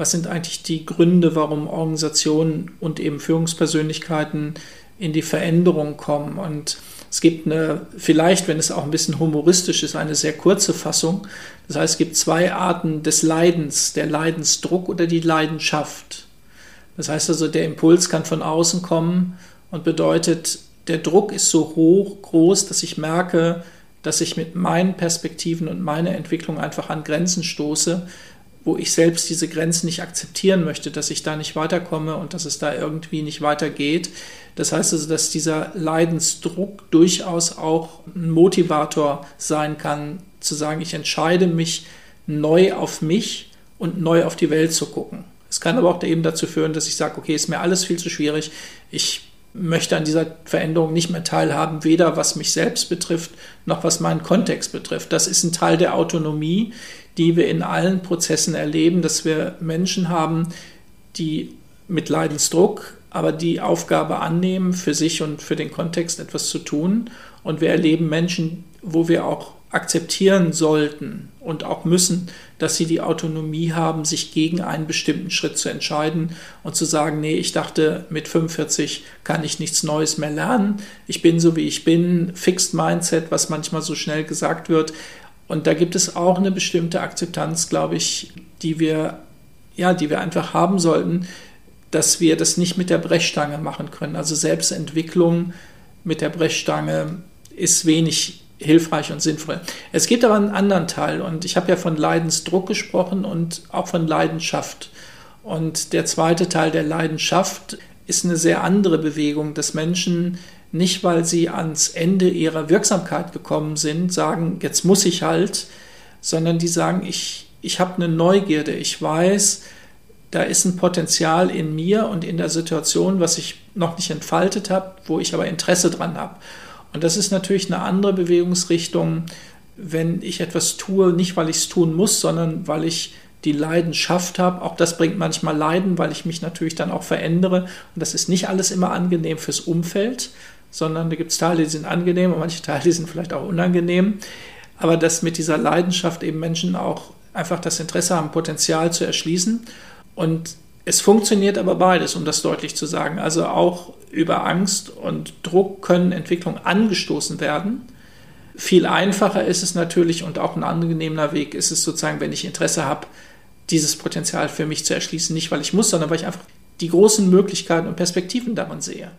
was sind eigentlich die Gründe, warum Organisationen und eben Führungspersönlichkeiten in die Veränderung kommen. Und es gibt eine, vielleicht, wenn es auch ein bisschen humoristisch ist, eine sehr kurze Fassung. Das heißt, es gibt zwei Arten des Leidens, der Leidensdruck oder die Leidenschaft. Das heißt also, der Impuls kann von außen kommen und bedeutet, der Druck ist so hoch, groß, dass ich merke, dass ich mit meinen Perspektiven und meiner Entwicklung einfach an Grenzen stoße, wo ich selbst diese Grenzen nicht akzeptieren möchte, dass ich da nicht weiterkomme und dass es da irgendwie nicht weitergeht. Das heißt also, dass dieser Leidensdruck durchaus auch ein Motivator sein kann, zu sagen, ich entscheide mich neu auf mich und neu auf die Welt zu gucken. Es kann aber auch eben dazu führen, dass ich sage, okay, ist mir alles viel zu schwierig. Ich möchte an dieser Veränderung nicht mehr teilhaben, weder was mich selbst betrifft, noch was meinen Kontext betrifft. Das ist ein Teil der Autonomie, die wir in allen Prozessen erleben, dass wir Menschen haben, die mit Leidensdruck, aber die Aufgabe annehmen, für sich und für den Kontext etwas zu tun. Und wir erleben Menschen, wo wir auch akzeptieren sollten und auch müssen, dass sie die Autonomie haben, sich gegen einen bestimmten Schritt zu entscheiden und zu sagen, nee, ich dachte, mit 45 kann ich nichts Neues mehr lernen. Ich bin so, wie ich bin, Fixed Mindset, was manchmal so schnell gesagt wird. Und da gibt es auch eine bestimmte Akzeptanz, glaube ich, die wir, ja, die wir einfach haben sollten, dass wir das nicht mit der Brechstange machen können. Also Selbstentwicklung mit der Brechstange ist wenig hilfreich und sinnvoll. Es gibt aber einen anderen Teil und ich habe ja von Leidensdruck gesprochen und auch von Leidenschaft. Und der zweite Teil der Leidenschaft ist eine sehr andere Bewegung, dass Menschen nicht, weil sie ans Ende ihrer Wirksamkeit gekommen sind, sagen, jetzt muss ich halt, sondern die sagen, ich, ich habe eine Neugierde, ich weiß, da ist ein Potenzial in mir und in der Situation, was ich noch nicht entfaltet habe, wo ich aber Interesse dran habe. Und das ist natürlich eine andere Bewegungsrichtung, wenn ich etwas tue, nicht weil ich es tun muss, sondern weil ich die Leidenschaft habe. Auch das bringt manchmal Leiden, weil ich mich natürlich dann auch verändere. Und das ist nicht alles immer angenehm fürs Umfeld, sondern da gibt es Teile, die sind angenehm und manche Teile, die sind vielleicht auch unangenehm. Aber dass mit dieser Leidenschaft eben Menschen auch einfach das Interesse haben, Potenzial zu erschließen. Und es funktioniert aber beides, um das deutlich zu sagen. Also auch über Angst und Druck können Entwicklungen angestoßen werden. Viel einfacher ist es natürlich und auch ein angenehmer Weg ist es sozusagen, wenn ich Interesse habe, dieses Potenzial für mich zu erschließen. Nicht, weil ich muss, sondern weil ich einfach die großen Möglichkeiten und Perspektiven darin sehe.